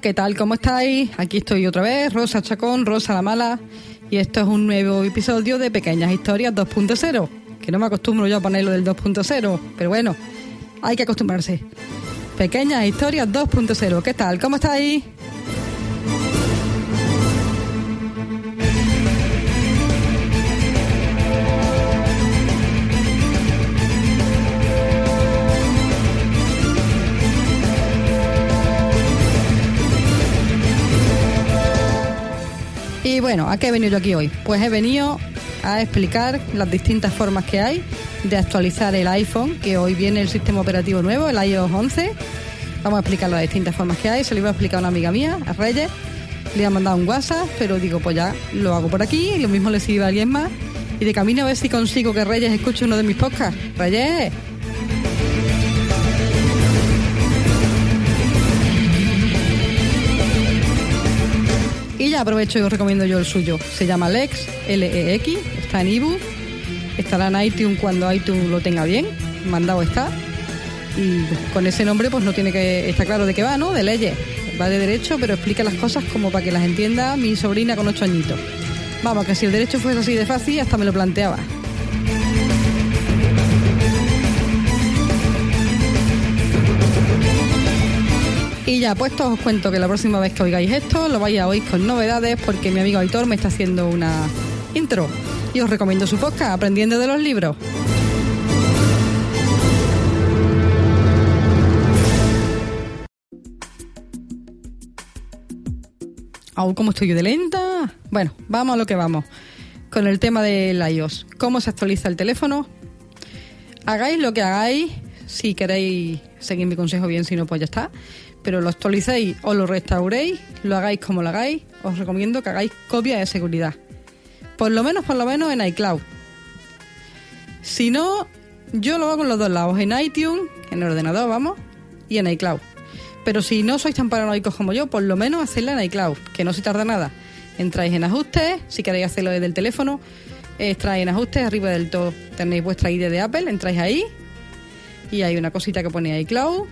¿qué tal? ¿Cómo estáis? Aquí estoy otra vez, Rosa Chacón, Rosa la Mala, y esto es un nuevo episodio de Pequeñas Historias 2.0, que no me acostumbro yo a ponerlo del 2.0, pero bueno, hay que acostumbrarse. Pequeñas Historias 2.0, ¿qué tal? ¿Cómo estáis? Bueno, ¿a qué he venido aquí hoy? Pues he venido a explicar las distintas formas que hay de actualizar el iPhone, que hoy viene el sistema operativo nuevo, el iOS 11. Vamos a explicar las distintas formas que hay. Se lo iba a explicar a una amiga mía, a Reyes. Le ha mandado un WhatsApp, pero digo, pues ya lo hago por aquí y lo mismo le sirve a alguien más. Y de camino a ver si consigo que Reyes escuche uno de mis podcasts. Reyes, Aprovecho y os recomiendo yo el suyo. Se llama Lex, L-E-X, está en ebook, estará en iTunes cuando iTunes lo tenga bien, mandado está. Y con ese nombre pues no tiene que está claro de qué va, ¿no? De leyes. Va de derecho, pero explica las cosas como para que las entienda mi sobrina con ocho añitos. Vamos, que si el derecho fuese así de fácil, hasta me lo planteaba. Y ya puesto os cuento que la próxima vez que oigáis esto lo vais a oír con novedades porque mi amigo Aitor me está haciendo una intro y os recomiendo su podcast Aprendiendo de los libros. Aún como estoy yo de lenta. Bueno, vamos a lo que vamos. Con el tema del iOS. ¿Cómo se actualiza el teléfono? Hagáis lo que hagáis. Si queréis seguir mi consejo bien, si no, pues ya está pero lo actualicéis o lo restauréis, lo hagáis como lo hagáis, os recomiendo que hagáis copia de seguridad. Por lo menos, por lo menos en iCloud. Si no, yo lo hago en los dos lados, en iTunes, en el ordenador, vamos, y en iCloud. Pero si no sois tan paranoicos como yo, por lo menos hacedla en iCloud, que no se tarda nada. Entráis en ajustes, si queréis hacerlo desde el teléfono, extraéis en ajustes, arriba del todo tenéis vuestra ID de Apple, entráis ahí y hay una cosita que pone iCloud,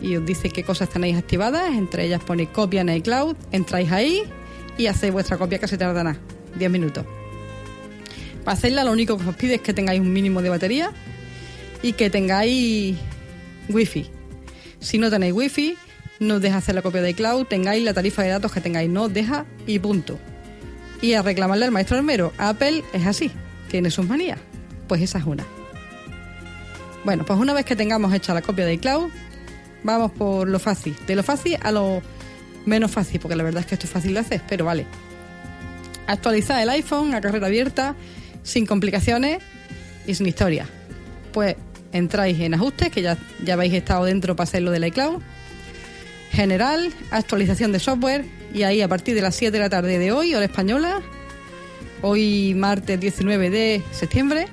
y os dice qué cosas tenéis activadas, entre ellas pone copia en iCloud, entráis ahí y hacéis vuestra copia que se tardará 10 minutos. Para hacerla lo único que os pide es que tengáis un mínimo de batería y que tengáis wifi. Si no tenéis wifi, no os deja hacer la copia de iCloud, tengáis la tarifa de datos que tengáis, no deja y punto. Y a reclamarle al maestro armero, Apple es así, tiene sus manías. Pues esa es una. Bueno, pues una vez que tengamos hecha la copia de iCloud, vamos por lo fácil. De lo fácil a lo menos fácil, porque la verdad es que esto es fácil de hacer, pero vale. Actualizar el iPhone a carrera abierta, sin complicaciones y sin historia. Pues entráis en ajustes, que ya, ya habéis estado dentro para hacer lo del iCloud. General, actualización de software, y ahí a partir de las 7 de la tarde de hoy, hora española, hoy martes 19 de septiembre,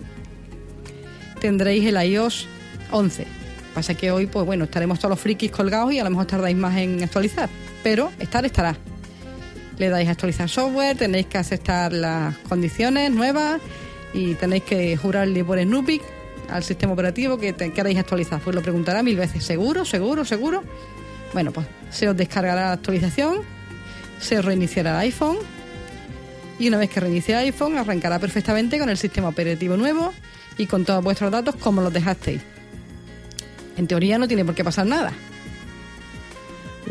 tendréis el iOS 11 Pasa que hoy, pues bueno, estaremos todos los frikis colgados y a lo mejor tardáis más en actualizar. Pero estar estará. Le dais a actualizar software, tenéis que aceptar las condiciones nuevas y tenéis que jurarle por Snoopy al sistema operativo que queréis actualizar. Pues lo preguntará mil veces. ¿Seguro? ¿Seguro? ¿Seguro? Bueno, pues se os descargará la actualización, se reiniciará el iPhone y una vez que reinicie el iPhone arrancará perfectamente con el sistema operativo nuevo y con todos vuestros datos como los dejasteis. En teoría no tiene por qué pasar nada.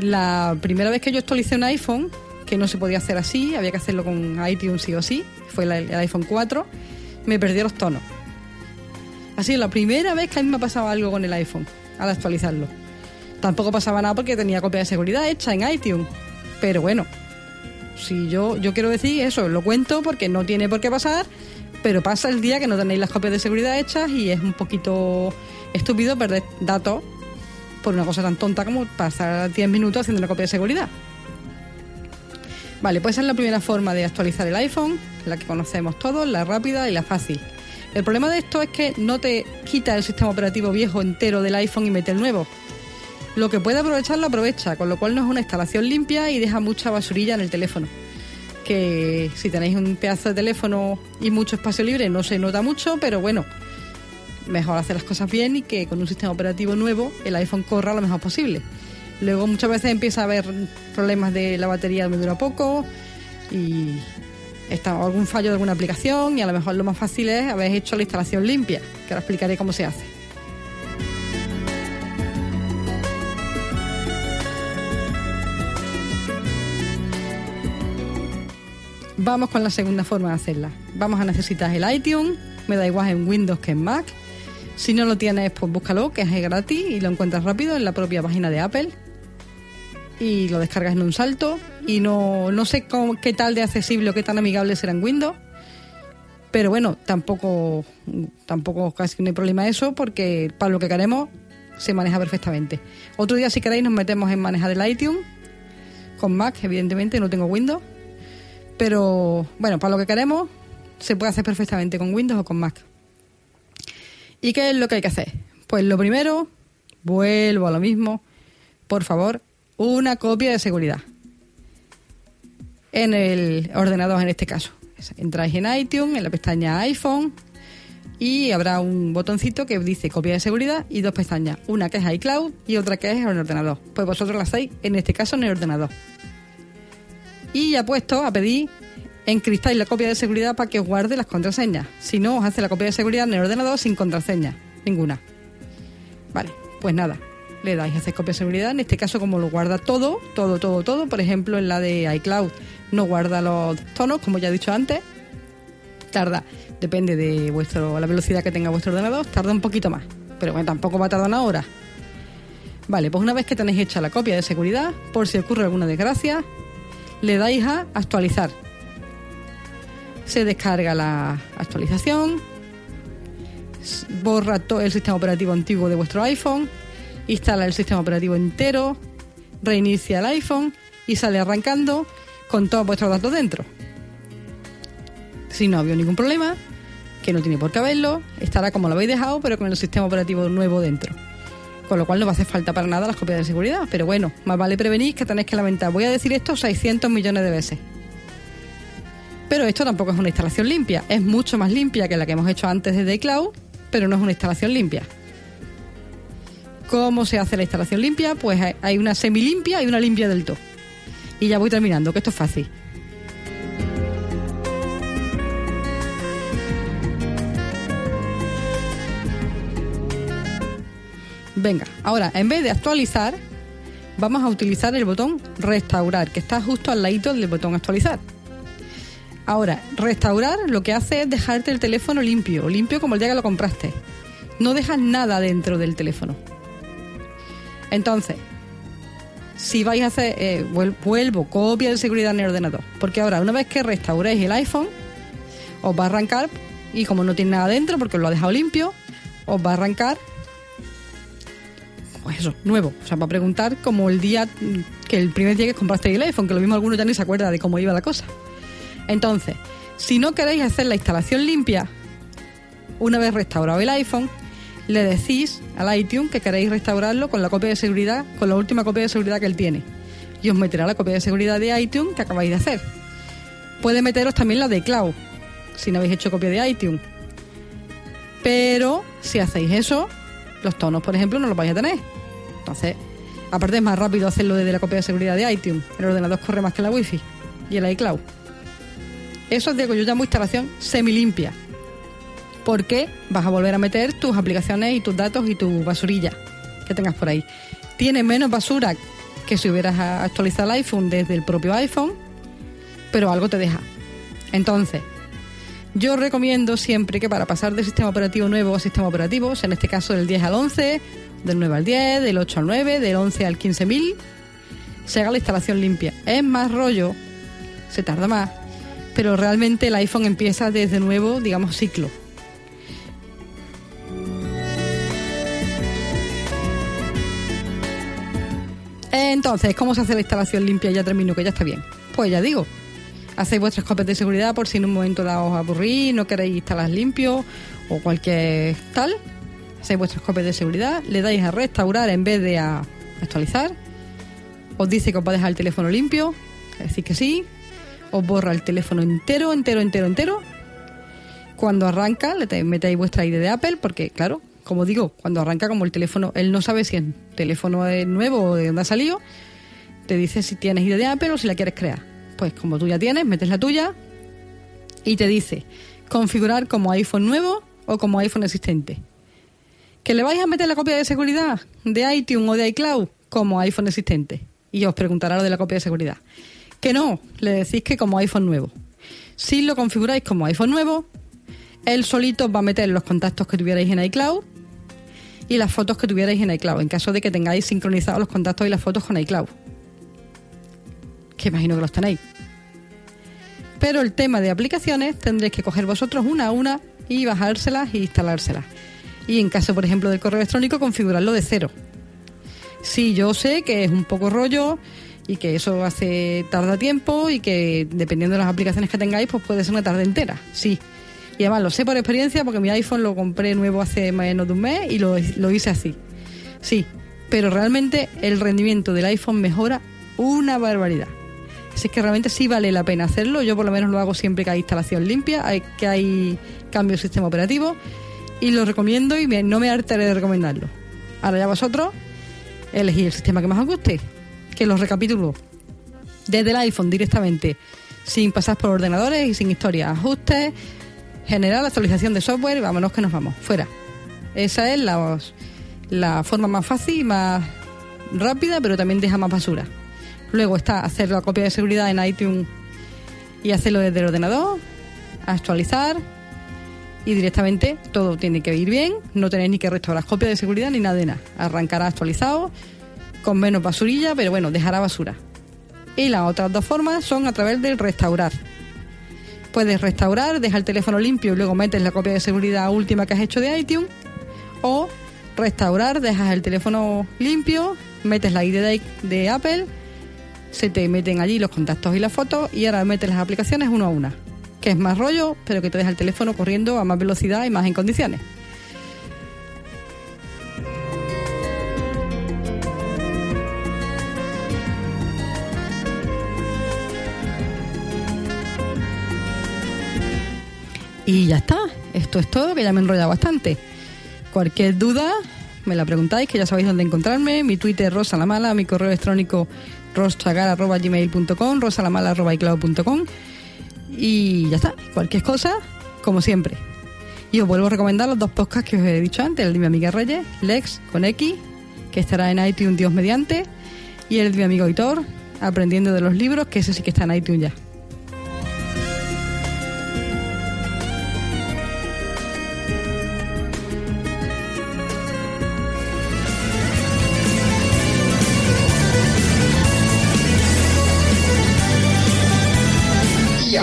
La primera vez que yo actualicé un iPhone, que no se podía hacer así, había que hacerlo con iTunes sí o sí, fue el iPhone 4, me perdí los tonos. Sido la primera vez que a mí me ha pasado algo con el iPhone al actualizarlo. Tampoco pasaba nada porque tenía copia de seguridad hecha en iTunes. Pero bueno, si yo, yo quiero decir eso, lo cuento porque no tiene por qué pasar, pero pasa el día que no tenéis las copias de seguridad hechas y es un poquito estúpido perder datos por una cosa tan tonta como pasar 10 minutos haciendo una copia de seguridad. Vale, pues esa es la primera forma de actualizar el iPhone, la que conocemos todos, la rápida y la fácil. El problema de esto es que no te quita el sistema operativo viejo entero del iPhone y mete el nuevo. Lo que puede aprovechar lo aprovecha, con lo cual no es una instalación limpia y deja mucha basurilla en el teléfono. Que si tenéis un pedazo de teléfono y mucho espacio libre no se nota mucho, pero bueno, mejor hacer las cosas bien y que con un sistema operativo nuevo el iPhone corra lo mejor posible. Luego muchas veces empieza a haber problemas de la batería me dura poco y está algún fallo de alguna aplicación y a lo mejor lo más fácil es haber hecho la instalación limpia, que ahora explicaré cómo se hace. Vamos con la segunda forma de hacerla. Vamos a necesitar el iTunes, me da igual en Windows que en Mac. Si no lo tienes, pues búscalo, que es gratis y lo encuentras rápido en la propia página de Apple. Y lo descargas en un salto. Y no, no sé cómo, qué tal de accesible o qué tan amigable será en Windows. Pero bueno, tampoco, tampoco casi no hay problema eso, porque para lo que queremos se maneja perfectamente. Otro día, si queréis, nos metemos en manejar el iTunes. Con Mac, evidentemente, no tengo Windows pero bueno, para lo que queremos, se puede hacer perfectamente con Windows o con Mac. ¿Y qué es lo que hay que hacer? Pues lo primero, vuelvo a lo mismo, por favor, una copia de seguridad. En el ordenador en este caso. Entráis en iTunes, en la pestaña iPhone, y habrá un botoncito que dice copia de seguridad y dos pestañas, una que es iCloud y otra que es en el ordenador. Pues vosotros la hacéis en este caso en el ordenador y ya puesto a pedir encriptáis la copia de seguridad para que os guarde las contraseñas. Si no, os hace la copia de seguridad en el ordenador sin contraseña, ninguna. Vale, pues nada, le dais a hacer copia de seguridad. En este caso, como lo guarda todo, todo, todo, todo, por ejemplo, en la de iCloud no guarda los tonos, como ya he dicho antes, tarda, depende de vuestro, la velocidad que tenga vuestro ordenador, tarda un poquito más, pero bueno, tampoco va a tardar una hora. Vale, pues una vez que tenéis hecha la copia de seguridad, por si ocurre alguna desgracia, le dais a actualizar. Se descarga la actualización, borra todo el sistema operativo antiguo de vuestro iPhone, instala el sistema operativo entero, reinicia el iPhone y sale arrancando con todos vuestros datos dentro. Si no había ningún problema, que no tiene por qué haberlo, estará como lo habéis dejado, pero con el sistema operativo nuevo dentro con lo cual no va a hacer falta para nada las copias de seguridad. Pero bueno, más vale prevenir que tenéis que lamentar. Voy a decir esto 600 millones de veces. Pero esto tampoco es una instalación limpia. Es mucho más limpia que la que hemos hecho antes de iCloud, pero no es una instalación limpia. ¿Cómo se hace la instalación limpia? Pues hay una semi limpia y una limpia del todo. Y ya voy terminando, que esto es fácil. Venga, ahora, en vez de actualizar, vamos a utilizar el botón restaurar, que está justo al ladito del botón actualizar. Ahora, restaurar lo que hace es dejarte el teléfono limpio, limpio como el día que lo compraste. No dejas nada dentro del teléfono. Entonces, si vais a hacer, eh, vuelvo, copia de seguridad en el ordenador. Porque ahora, una vez que restauréis el iPhone, os va a arrancar, y como no tiene nada dentro porque os lo ha dejado limpio, os va a arrancar pues eso, nuevo. O sea, para preguntar como el día que el primer día que compraste el iPhone, que lo mismo alguno ya ni se acuerda de cómo iba la cosa. Entonces, si no queréis hacer la instalación limpia, una vez restaurado el iPhone, le decís al iTunes que queréis restaurarlo con la copia de seguridad, con la última copia de seguridad que él tiene. Y os meterá la copia de seguridad de iTunes que acabáis de hacer. Puede meteros también la de Cloud, si no habéis hecho copia de iTunes. Pero si hacéis eso, los tonos, por ejemplo, no los vais a tener. Entonces, aparte es más rápido hacerlo desde la copia de seguridad de iTunes. El ordenador corre más que la Wi-Fi y el iCloud. Eso es de que yo llamo instalación semi limpia. Porque vas a volver a meter tus aplicaciones y tus datos y tu basurilla que tengas por ahí. Tiene menos basura que si hubieras actualizado el iPhone desde el propio iPhone, pero algo te deja. Entonces, yo recomiendo siempre que para pasar de sistema operativo nuevo a sistema operativo, en este caso del 10 al 11, del 9 al 10, del 8 al 9, del 11 al 15.000, se haga la instalación limpia. Es más rollo, se tarda más, pero realmente el iPhone empieza desde nuevo, digamos, ciclo. Entonces, ¿cómo se hace la instalación limpia? Ya termino, que ya está bien. Pues ya digo, hacéis vuestras copias de seguridad por si en un momento dado os aburrís, no queréis instalar limpio o cualquier tal. Hacéis vuestras copias de seguridad, le dais a restaurar en vez de a actualizar. Os dice que os va a dejar el teléfono limpio, decís que sí. Os borra el teléfono entero, entero, entero, entero. Cuando arranca, le metéis vuestra ID de Apple, porque claro, como digo, cuando arranca como el teléfono, él no sabe si el teléfono es nuevo o de dónde ha salido, te dice si tienes idea de Apple o si la quieres crear. Pues como tú ya tienes, metes la tuya y te dice configurar como iPhone nuevo o como iPhone existente. ¿Que le vais a meter la copia de seguridad de iTunes o de iCloud como iPhone existente? Y os preguntará lo de la copia de seguridad. Que no, le decís que como iPhone nuevo. Si lo configuráis como iPhone nuevo, él solito va a meter los contactos que tuvierais en iCloud y las fotos que tuvierais en iCloud, en caso de que tengáis sincronizados los contactos y las fotos con iCloud. Que imagino que los tenéis. Pero el tema de aplicaciones tendréis que coger vosotros una a una y bajárselas e instalárselas. Y en caso, por ejemplo, del correo electrónico, configurarlo de cero. Sí, yo sé que es un poco rollo y que eso hace tarda tiempo y que dependiendo de las aplicaciones que tengáis, pues puede ser una tarde entera. Sí, y además lo sé por experiencia porque mi iPhone lo compré nuevo hace menos de un mes y lo, lo hice así. Sí, pero realmente el rendimiento del iPhone mejora una barbaridad. Así que realmente sí vale la pena hacerlo. Yo por lo menos lo hago siempre que hay instalación limpia, que hay cambio de sistema operativo y lo recomiendo y no me hartaré de recomendarlo. Ahora ya vosotros elegid el sistema que más os guste, que los recapitulo desde el iPhone directamente, sin pasar por ordenadores y sin historia. Ajustes, generar actualización de software y vámonos que nos vamos, fuera. Esa es la, la forma más fácil y más rápida, pero también deja más basura. Luego está hacer la copia de seguridad en iTunes y hacerlo desde el ordenador, actualizar y directamente todo tiene que ir bien, no tenéis ni que restaurar copias de seguridad ni nada de nada. Arrancará actualizado, con menos basurilla, pero bueno, dejará basura. Y las otras dos formas son a través del restaurar puedes restaurar, dejar el teléfono limpio y luego metes la copia de seguridad última que has hecho de iTunes. O restaurar, dejas el teléfono limpio, metes la ID de, de Apple, se te meten allí los contactos y las fotos y ahora metes las aplicaciones uno a una. Que es más rollo, pero que te deja el teléfono corriendo a más velocidad y más en condiciones. Y ya está, esto es todo, que ya me he enrollado bastante. Cualquier duda, me la preguntáis, que ya sabéis dónde encontrarme. Mi Twitter, Rosa la Mala, mi correo electrónico, roschagar.gmail.com, rosalamala.icloud.com. Y ya está, cualquier cosa, como siempre. Y os vuelvo a recomendar los dos podcasts que os he dicho antes, el de mi amiga Reyes, Lex con X, que estará en iTunes Dios mediante, y el de mi amigo Hitor, Aprendiendo de los libros, que ese sí que está en iTunes ya.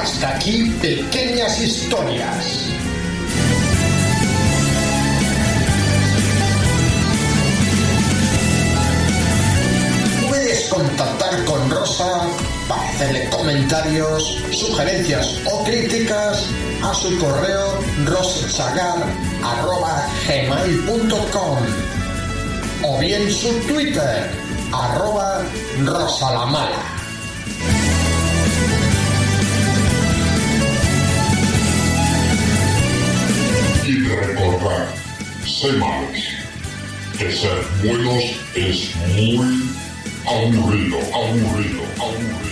Hasta aquí pequeñas historias. Puedes contactar con Rosa para hacerle comentarios, sugerencias o críticas a su correo rosagar.gmail.com o bien su Twitter arroba rosalamala. Sé malos, que ser buenos es muy aburrido, aburrido, aburrido.